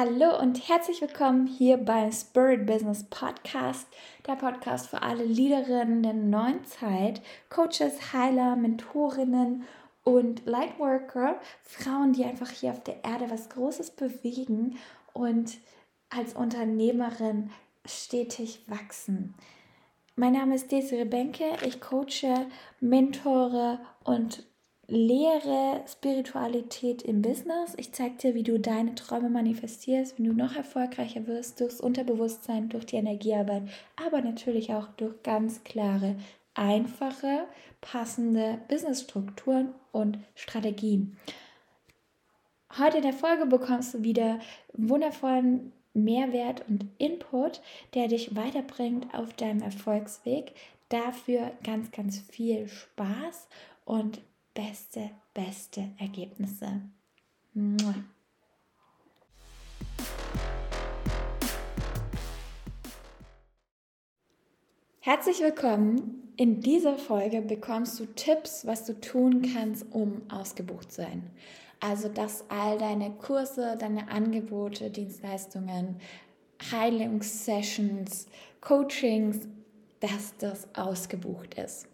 Hallo und herzlich willkommen hier beim Spirit Business Podcast, der Podcast für alle Leaderinnen der neuen Zeit, Coaches, Heiler, Mentorinnen und Lightworker, Frauen, die einfach hier auf der Erde was Großes bewegen und als Unternehmerin stetig wachsen. Mein Name ist Desiree Benke, ich coache, mentore und lehre Spiritualität im Business. Ich zeige dir, wie du deine Träume manifestierst, wenn du noch erfolgreicher wirst durchs Unterbewusstsein, durch die Energiearbeit, aber natürlich auch durch ganz klare, einfache, passende Businessstrukturen und Strategien. Heute in der Folge bekommst du wieder wundervollen Mehrwert und Input, der dich weiterbringt auf deinem Erfolgsweg. Dafür ganz, ganz viel Spaß und beste, beste Ergebnisse. Mua. Herzlich willkommen. In dieser Folge bekommst du Tipps, was du tun kannst, um ausgebucht zu sein. Also, dass all deine Kurse, deine Angebote, Dienstleistungen, Heilungssessions, Coachings, dass das ausgebucht ist.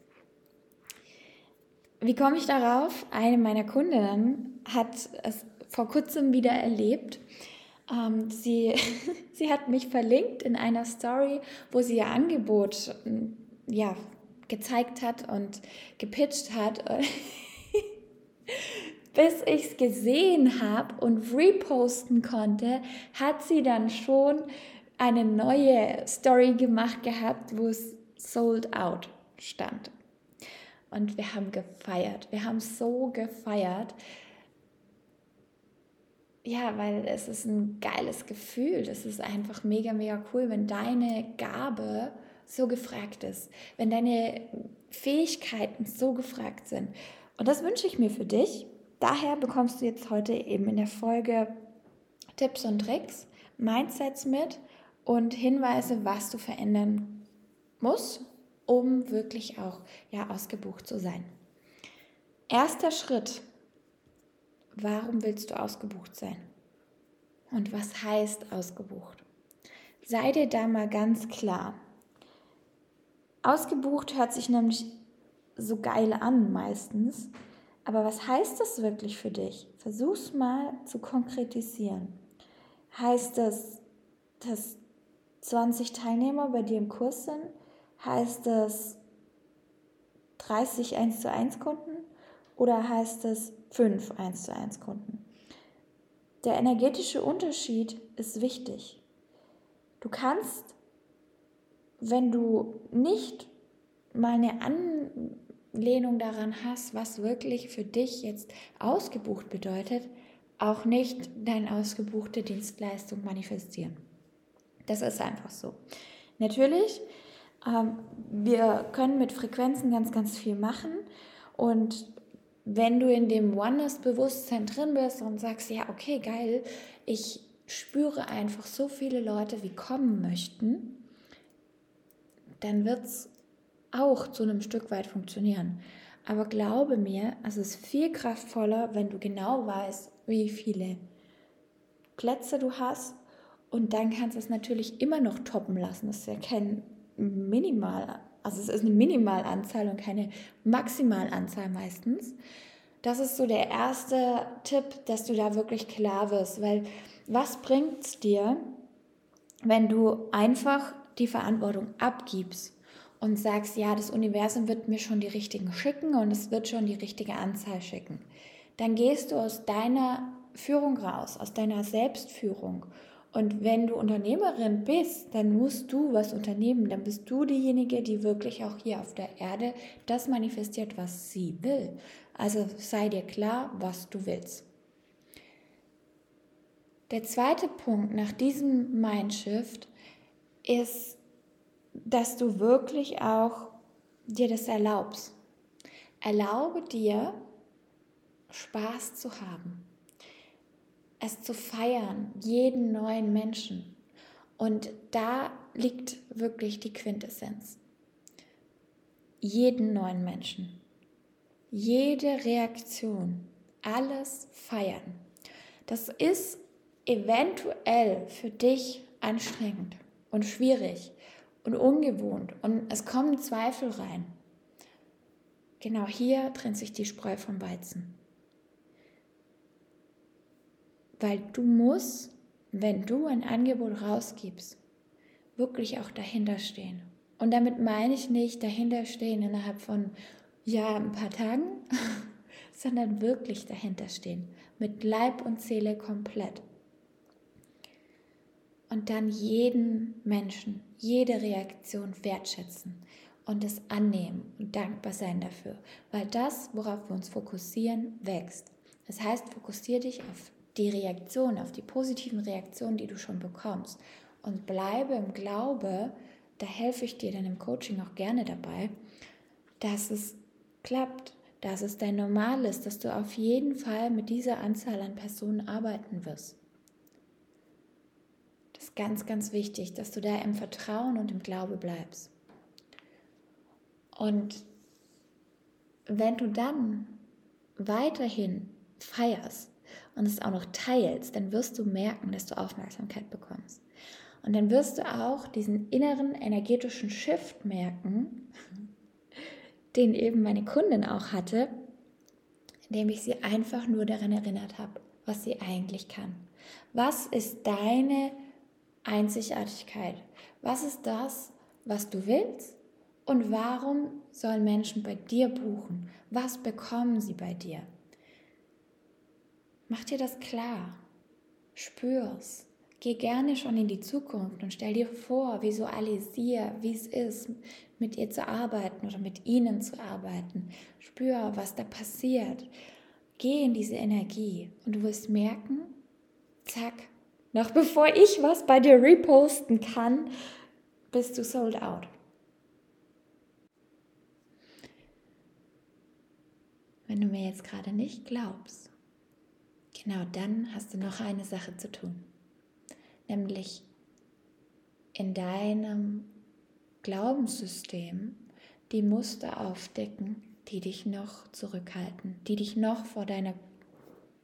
Wie komme ich darauf? Eine meiner Kundinnen hat es vor kurzem wieder erlebt. Ähm, sie, sie hat mich verlinkt in einer Story, wo sie ihr Angebot ja, gezeigt hat und gepitcht hat. Bis ich es gesehen habe und reposten konnte, hat sie dann schon eine neue Story gemacht gehabt, wo es sold out stand und wir haben gefeiert. Wir haben so gefeiert. Ja, weil es ist ein geiles Gefühl. Das ist einfach mega, mega cool, wenn deine Gabe so gefragt ist, wenn deine Fähigkeiten so gefragt sind. Und das wünsche ich mir für dich. Daher bekommst du jetzt heute eben in der Folge Tipps und Tricks, Mindsets mit und Hinweise, was du verändern musst, um wirklich auch ja, ausgebucht zu sein. Erster Schritt, warum willst du ausgebucht sein? Und was heißt ausgebucht? Sei dir da mal ganz klar. Ausgebucht hört sich nämlich so geil an meistens, aber was heißt das wirklich für dich? Versuch's mal zu konkretisieren. Heißt das, dass 20 Teilnehmer bei dir im Kurs sind? Heißt es 30 1 zu 1 Kunden oder heißt es 5 1 zu 1 Kunden? Der energetische Unterschied ist wichtig. Du kannst, wenn du nicht mal eine Anlehnung daran hast, was wirklich für dich jetzt ausgebucht bedeutet, auch nicht deine ausgebuchte Dienstleistung manifestieren. Das ist einfach so. Natürlich wir können mit Frequenzen ganz, ganz viel machen und wenn du in dem Oneness-Bewusstsein drin bist und sagst, ja, okay, geil, ich spüre einfach so viele Leute, wie kommen möchten, dann wird es auch zu einem Stück weit funktionieren. Aber glaube mir, es ist viel kraftvoller, wenn du genau weißt, wie viele Plätze du hast. Und dann kannst du es natürlich immer noch toppen lassen. Das ist ja kein minimal, also es ist eine Minimalanzahl und keine Maximalanzahl meistens. Das ist so der erste Tipp, dass du da wirklich klar wirst, weil was bringt es dir, wenn du einfach die Verantwortung abgibst und sagst, ja, das Universum wird mir schon die richtigen schicken und es wird schon die richtige Anzahl schicken. Dann gehst du aus deiner Führung raus, aus deiner Selbstführung und wenn du Unternehmerin bist, dann musst du was unternehmen. Dann bist du diejenige, die wirklich auch hier auf der Erde das manifestiert, was sie will. Also sei dir klar, was du willst. Der zweite Punkt nach diesem Mindshift ist, dass du wirklich auch dir das erlaubst. Erlaube dir, Spaß zu haben es zu feiern, jeden neuen Menschen. Und da liegt wirklich die Quintessenz. Jeden neuen Menschen. Jede Reaktion. Alles feiern. Das ist eventuell für dich anstrengend und schwierig und ungewohnt und es kommen Zweifel rein. Genau hier trennt sich die Spreu vom Weizen. Weil du musst, wenn du ein Angebot rausgibst, wirklich auch dahinter stehen. Und damit meine ich nicht dahinter stehen innerhalb von ja, ein paar Tagen, sondern wirklich dahinter stehen. Mit Leib und Seele komplett. Und dann jeden Menschen, jede Reaktion wertschätzen und es annehmen und dankbar sein dafür. Weil das, worauf wir uns fokussieren, wächst. Das heißt, fokussiere dich auf die Reaktion, auf die positiven Reaktionen, die du schon bekommst. Und bleibe im Glaube, da helfe ich dir dann im Coaching auch gerne dabei, dass es klappt, dass es dein Normal ist, dass du auf jeden Fall mit dieser Anzahl an Personen arbeiten wirst. Das ist ganz, ganz wichtig, dass du da im Vertrauen und im Glaube bleibst. Und wenn du dann weiterhin feierst und es auch noch teilst, dann wirst du merken, dass du Aufmerksamkeit bekommst. Und dann wirst du auch diesen inneren energetischen Shift merken, den eben meine Kundin auch hatte, indem ich sie einfach nur daran erinnert habe, was sie eigentlich kann. Was ist deine Einzigartigkeit? Was ist das, was du willst? Und warum sollen Menschen bei dir buchen? Was bekommen sie bei dir? Mach dir das klar. Spür's. Geh gerne schon in die Zukunft und stell dir vor, visualisier, wie es ist, mit ihr zu arbeiten oder mit ihnen zu arbeiten. Spür, was da passiert. Geh in diese Energie und du wirst merken, zack, noch bevor ich was bei dir reposten kann, bist du sold out. Wenn du mir jetzt gerade nicht glaubst, genau dann hast du noch eine Sache zu tun nämlich in deinem Glaubenssystem die Muster aufdecken, die dich noch zurückhalten, die dich noch vor deiner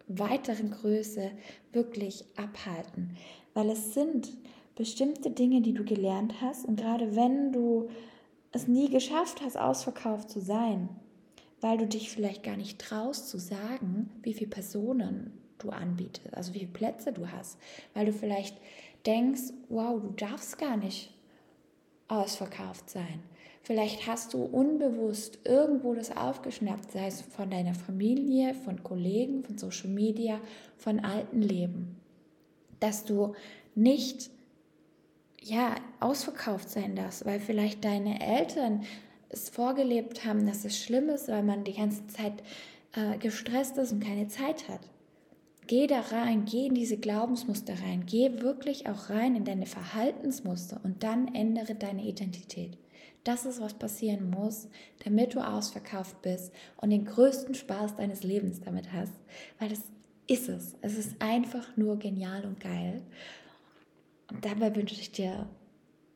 weiteren Größe wirklich abhalten. Weil es sind bestimmte Dinge, die du gelernt hast und gerade wenn du es nie geschafft hast, ausverkauft zu sein, weil du dich vielleicht gar nicht traust zu sagen, wie viele Personen du anbietest, also wie viele Plätze du hast, weil du vielleicht denkst, wow, du darfst gar nicht ausverkauft sein. Vielleicht hast du unbewusst irgendwo das aufgeschnappt, sei es von deiner Familie, von Kollegen, von Social Media, von alten Leben, dass du nicht ja ausverkauft sein darfst, weil vielleicht deine Eltern es vorgelebt haben, dass es schlimm ist, weil man die ganze Zeit äh, gestresst ist und keine Zeit hat. Geh da rein, geh in diese Glaubensmuster rein, geh wirklich auch rein in deine Verhaltensmuster und dann ändere deine Identität. Das ist, was passieren muss, damit du ausverkauft bist und den größten Spaß deines Lebens damit hast. Weil das ist es. Es ist einfach nur genial und geil. Und dabei wünsche ich dir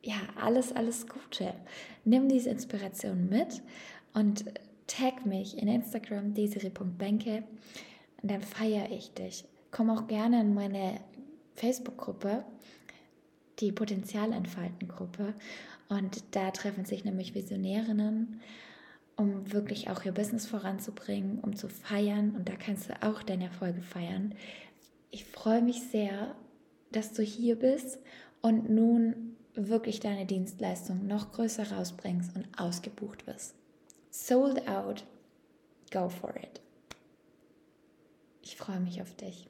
ja alles, alles Gute. Nimm diese Inspiration mit und tag mich in Instagram desiri.benke und dann feiere ich dich. Komm auch gerne in meine Facebook-Gruppe, die Potenzialentfalten-Gruppe. Und da treffen sich nämlich Visionärinnen, um wirklich auch ihr Business voranzubringen, um zu feiern. Und da kannst du auch deine Erfolge feiern. Ich freue mich sehr, dass du hier bist und nun wirklich deine Dienstleistung noch größer rausbringst und ausgebucht wirst. Sold out, go for it. Ich freue mich auf dich.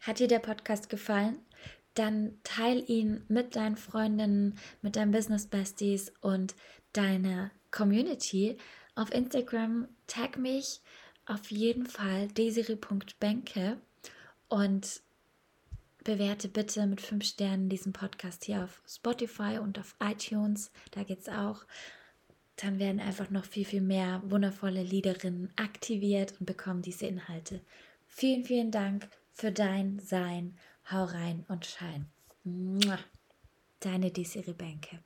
Hat dir der Podcast gefallen? Dann teil ihn mit deinen Freundinnen, mit deinen Business Besties und deiner Community. Auf Instagram tag mich auf jeden Fall desiri.benke und bewerte bitte mit fünf Sternen diesen Podcast hier auf Spotify und auf iTunes. Da geht es auch. Dann werden einfach noch viel, viel mehr wundervolle Liederinnen aktiviert und bekommen diese Inhalte. Vielen, vielen Dank für dein Sein. Hau rein und schein. Deine Desiree Bänke.